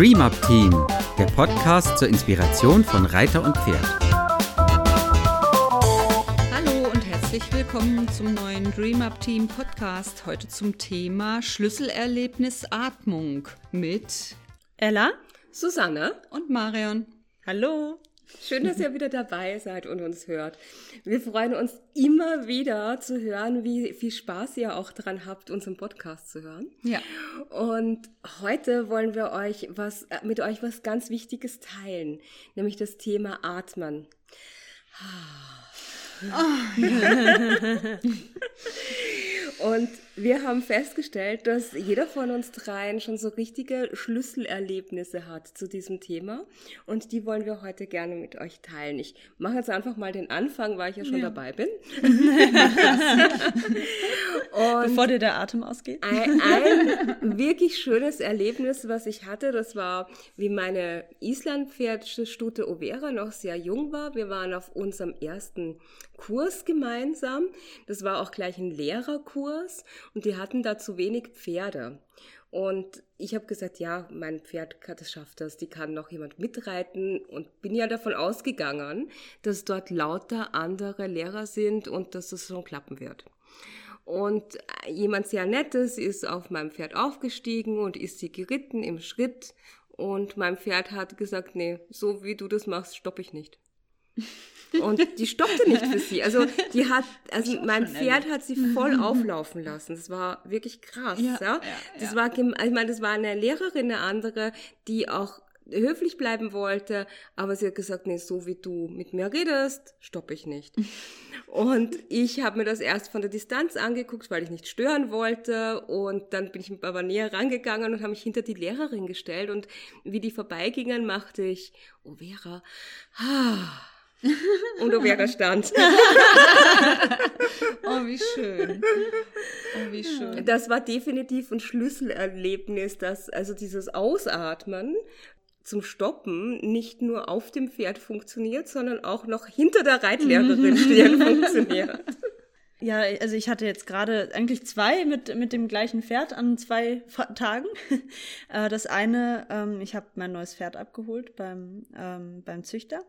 Dream Up Team, der Podcast zur Inspiration von Reiter und Pferd. Hallo und herzlich willkommen zum neuen Dream Up Team Podcast. Heute zum Thema Schlüsselerlebnis Atmung mit Ella Susanne und Marion. Hallo. Schön, dass ihr wieder dabei seid und uns hört. Wir freuen uns immer wieder zu hören, wie viel Spaß ihr auch daran habt, unseren Podcast zu hören. Ja. Und heute wollen wir euch was, äh, mit euch was ganz Wichtiges teilen, nämlich das Thema Atmen. Und wir haben festgestellt, dass jeder von uns dreien schon so richtige Schlüsselerlebnisse hat zu diesem Thema. Und die wollen wir heute gerne mit euch teilen. Ich mache jetzt einfach mal den Anfang, weil ich ja schon ja. dabei bin. Bevor dir der Atem ausgeht. Ein, ein wirklich schönes Erlebnis, was ich hatte, das war, wie meine Islandpferdstute Overa noch sehr jung war. Wir waren auf unserem ersten Kurs gemeinsam. Das war auch gleich ein Lehrerkurs und die hatten da zu wenig Pferde. Und ich habe gesagt, ja, mein Pferd das schafft das, die kann noch jemand mitreiten und bin ja davon ausgegangen, dass dort lauter andere Lehrer sind und dass das schon klappen wird. Und jemand sehr Nettes ist auf meinem Pferd aufgestiegen und ist sie geritten im Schritt. Und mein Pferd hat gesagt, nee, so wie du das machst, stoppe ich nicht. Und die stoppte nicht für sie. Also die hat, also mein Pferd hat sie voll auflaufen lassen. Das war wirklich krass. Ja, ja. ja das ja. war, ich meine, das war eine Lehrerin, eine andere, die auch höflich bleiben wollte, aber sie hat gesagt, nee, so wie du mit mir redest, stoppe ich nicht. und ich habe mir das erst von der Distanz angeguckt, weil ich nicht stören wollte und dann bin ich aber näher rangegangen und habe mich hinter die Lehrerin gestellt und wie die vorbeigingen, machte ich, oh Vera, ah, und Overa stand. oh, wie schön. Oh, wie schön. Das war definitiv ein Schlüsselerlebnis, dass also dieses Ausatmen zum Stoppen nicht nur auf dem Pferd funktioniert, sondern auch noch hinter der Reitlehrerin stehen funktioniert. Ja, also ich hatte jetzt gerade eigentlich zwei mit, mit dem gleichen Pferd an zwei Tagen. Äh, das eine, ähm, ich habe mein neues Pferd abgeholt beim, ähm, beim Züchter.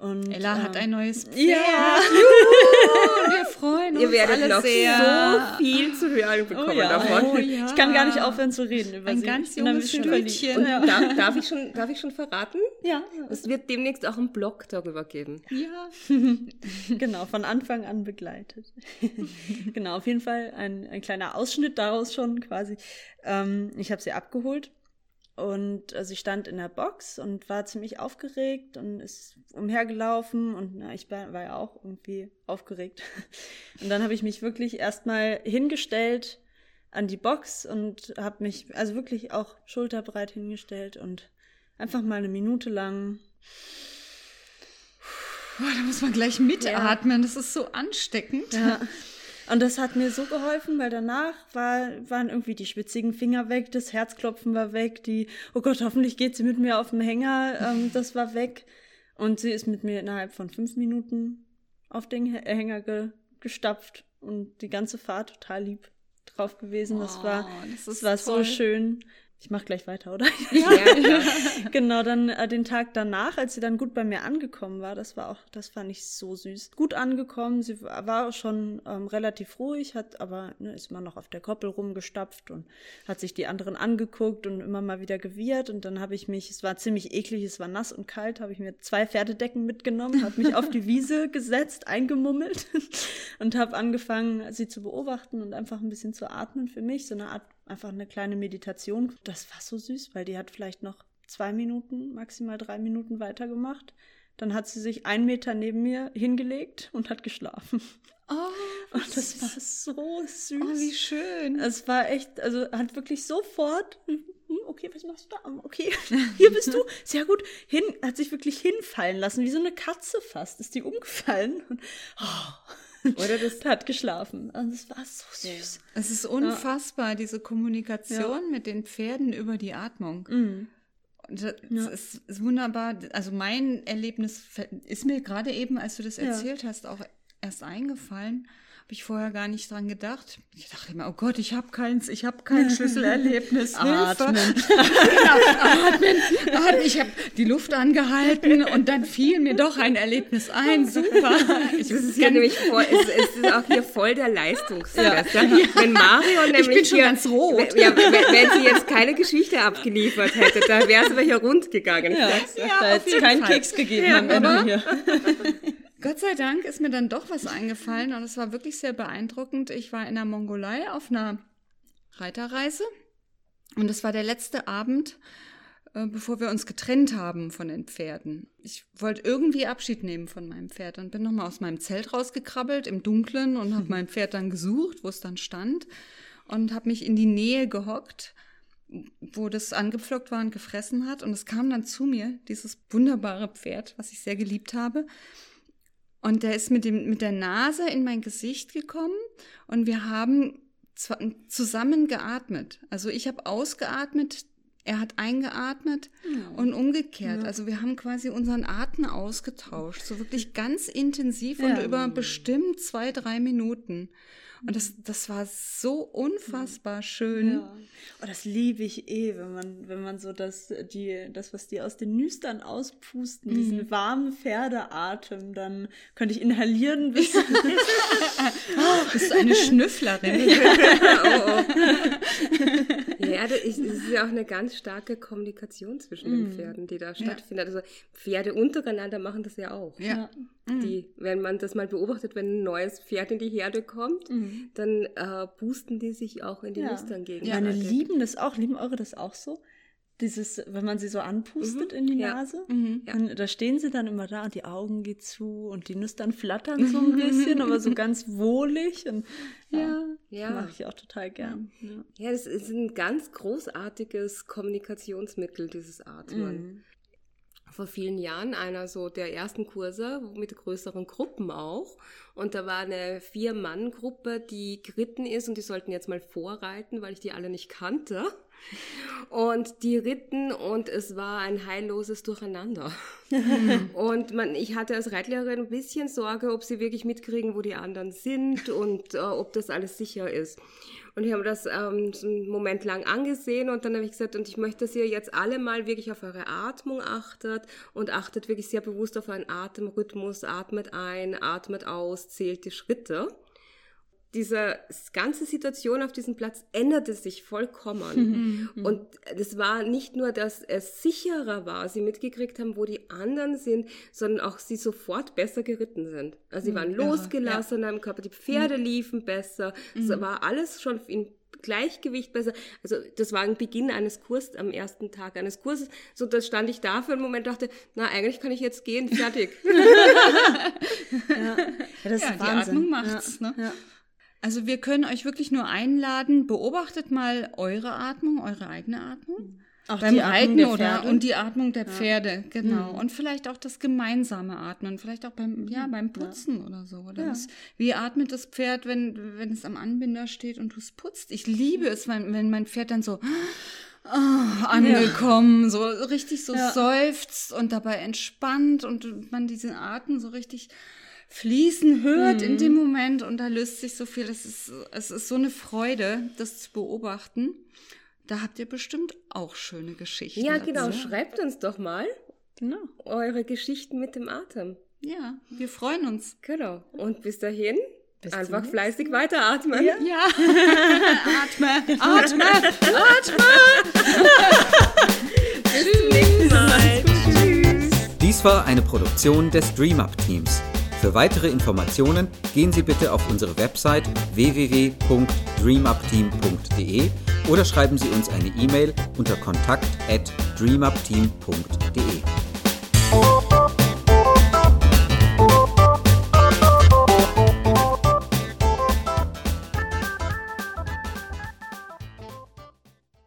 Und, Ella ähm, hat ein neues Pferd. Ja, Juhu, wir freuen uns Ihr werdet noch sehr. so viel zu hören bekommen oh ja. davon. Oh ja. Ich kann gar nicht aufhören zu reden über ein sie. ganz junges Stündchen. Darf, darf, ich schon, darf ich schon verraten? Ja. Es wird demnächst auch einen Blog darüber geben. Ja. genau, von Anfang an begleitet. genau, auf jeden Fall ein, ein kleiner Ausschnitt daraus schon quasi. Ähm, ich habe sie abgeholt und sie stand in der Box und war ziemlich aufgeregt und ist umhergelaufen und na, ich war, war ja auch irgendwie aufgeregt. Und dann habe ich mich wirklich erstmal hingestellt an die Box und habe mich also wirklich auch schulterbreit hingestellt und einfach mal eine Minute lang. Boah, da muss man gleich mitatmen, ja. das ist so ansteckend. Ja. Und das hat mir so geholfen, weil danach war, waren irgendwie die schwitzigen Finger weg, das Herzklopfen war weg, die, oh Gott, hoffentlich geht sie mit mir auf dem Hänger, ähm, das war weg. Und sie ist mit mir innerhalb von fünf Minuten auf den Hänger ge gestapft und die ganze Fahrt total lieb drauf gewesen. Das war, oh, das, das war toll. so schön. Ich mach gleich weiter, oder? Ja, ja. genau, dann äh, den Tag danach, als sie dann gut bei mir angekommen war, das war auch, das fand ich so süß. Gut angekommen, sie war schon ähm, relativ ruhig, hat aber, ne, ist immer noch auf der Koppel rumgestapft und hat sich die anderen angeguckt und immer mal wieder gewirrt und dann habe ich mich, es war ziemlich eklig, es war nass und kalt, habe ich mir zwei Pferdedecken mitgenommen, habe mich auf die Wiese gesetzt, eingemummelt und habe angefangen, sie zu beobachten und einfach ein bisschen zu atmen für mich, so eine Art einfach eine kleine Meditation. Das war so süß, weil die hat vielleicht noch zwei Minuten, maximal drei Minuten weitergemacht. Dann hat sie sich einen Meter neben mir hingelegt und hat geschlafen. Oh, und das war so süß. Oh, wie schön. Es war echt, also hat wirklich sofort, hm, okay, was machst du da? Okay, hier bist du. Sehr gut. Hin, hat sich wirklich hinfallen lassen, wie so eine Katze fast. Ist die umgefallen. Und, oh. Oder das hat geschlafen. Und es war so süß. Es ist unfassbar, ja. diese Kommunikation ja. mit den Pferden über die Atmung. Mhm. Das ja. ist, ist, wunderbar. Also mein Erlebnis ist mir gerade eben, als du das erzählt hast, auch erst eingefallen, Habe ich vorher gar nicht dran gedacht. Ich dachte immer, oh Gott, ich habe keins, ich habe kein Schlüsselerlebnis. Atmen. genau, atmen, atmen. Ich habe die Luft angehalten und dann fiel mir doch ein Erlebnis ein. Super. Ich das ist hier nämlich voll, es, es, ist auch hier voll der Leistungstest. Ja. Wenn Mario nämlich ich bin schon hier, ganz rot. Ja, wenn, wenn sie jetzt keine Geschichte abgeliefert hätte, dann wäre es aber hier rund gegangen. Ja, ja, da hätte es keinen Keks gegeben ja, am Ende hier. Gott sei Dank ist mir dann doch was eingefallen und es war wirklich sehr beeindruckend. Ich war in der Mongolei auf einer Reiterreise und es war der letzte Abend, äh, bevor wir uns getrennt haben von den Pferden. Ich wollte irgendwie Abschied nehmen von meinem Pferd und bin nochmal aus meinem Zelt rausgekrabbelt im Dunkeln und habe mein Pferd dann gesucht, wo es dann stand und habe mich in die Nähe gehockt wo das angepflockt war und gefressen hat. Und es kam dann zu mir, dieses wunderbare Pferd, was ich sehr geliebt habe. Und der ist mit, dem, mit der Nase in mein Gesicht gekommen und wir haben zusammen geatmet. Also ich habe ausgeatmet, er hat eingeatmet ja. und umgekehrt. Ja. Also wir haben quasi unseren Atem ausgetauscht, so wirklich ganz intensiv ja. und über bestimmt zwei, drei Minuten. Und das, das war so unfassbar schön. Ja. Oh, das liebe ich eh, wenn man, wenn man so das, die, das, was die aus den Nüstern auspusten, mhm. diesen warmen Pferdeatem, dann könnte ich inhalieren bis. oh, bist du eine Schnüfflerin? oh, oh. Das ist, das ist ja auch eine ganz starke Kommunikation zwischen den Pferden, die da stattfindet. Also Pferde untereinander machen das ja auch. Ja. Die, mhm. wenn man das mal beobachtet, wenn ein neues Pferd in die Herde kommt, mhm. dann äh, boosten die sich auch in die ja. Nüstern gegen. Ja, meine lieben das auch, lieben eure das auch so? Dieses, wenn man sie so anpustet mhm. in die ja. Nase, mhm. da stehen sie dann immer da und die Augen geht zu und die Nüstern flattern so ein bisschen, aber so ganz wohlig und ja, ja. mache ich auch total gern. Ja. ja, das ist ein ganz großartiges Kommunikationsmittel, dieses Atmen. Mhm vor vielen Jahren einer so der ersten Kurse mit größeren Gruppen auch. Und da war eine Vier-Mann-Gruppe, die geritten ist und die sollten jetzt mal vorreiten, weil ich die alle nicht kannte. Und die ritten und es war ein heilloses Durcheinander. und man, ich hatte als Reitlehrerin ein bisschen Sorge, ob sie wirklich mitkriegen, wo die anderen sind und äh, ob das alles sicher ist. Und ich habe das ähm, so einen Moment lang angesehen und dann habe ich gesagt, und ich möchte, dass ihr jetzt alle mal wirklich auf eure Atmung achtet und achtet wirklich sehr bewusst auf euren Atemrhythmus, atmet ein, atmet aus, zählt die Schritte diese ganze Situation auf diesem Platz änderte sich vollkommen. Mhm. Und das war nicht nur, dass es sicherer war, sie mitgekriegt haben, wo die anderen sind, sondern auch sie sofort besser geritten sind. Also sie mhm. waren losgelassener ja. im Körper, die Pferde mhm. liefen besser, es mhm. war alles schon in Gleichgewicht besser. Also das war ein Beginn eines Kurses am ersten Tag eines Kurses. So, das stand ich da für einen Moment, dachte, na eigentlich kann ich jetzt gehen, fertig. ja. ja, das ja, ist Wahnsinn. Die Atmung macht's. Ja. Ne? Also wir können euch wirklich nur einladen, beobachtet mal eure Atmung, eure eigene Atmung. Auch beim die Reiten oder und die Atmung der Pferde, ja. genau. Mhm. Und vielleicht auch das gemeinsame Atmen, vielleicht auch beim, ja, beim Putzen ja. oder so. Oder ja. das, wie atmet das Pferd, wenn, wenn es am Anbinder steht und du es putzt? Ich liebe es, wenn, wenn mein Pferd dann so oh, angekommen, so richtig so seufzt und dabei entspannt und man diesen Atem so richtig fließen hört mhm. in dem Moment und da löst sich so viel. Es ist, es ist so eine Freude, das zu beobachten. Da habt ihr bestimmt auch schöne Geschichten. Ja, genau. dazu. Schreibt uns doch mal genau. eure Geschichten mit dem Atem. Ja, wir freuen uns. Genau. Und bis dahin, bis einfach fleißig weiteratmen. Ja. ja. atme, atme, atme. bis zum nächsten Mal. Tschüss. Dies war eine Produktion des DreamUp Teams. Für weitere Informationen gehen Sie bitte auf unsere Website www.dreamupteam.de oder schreiben Sie uns eine E-Mail unter kontakt@dreamupteam.de.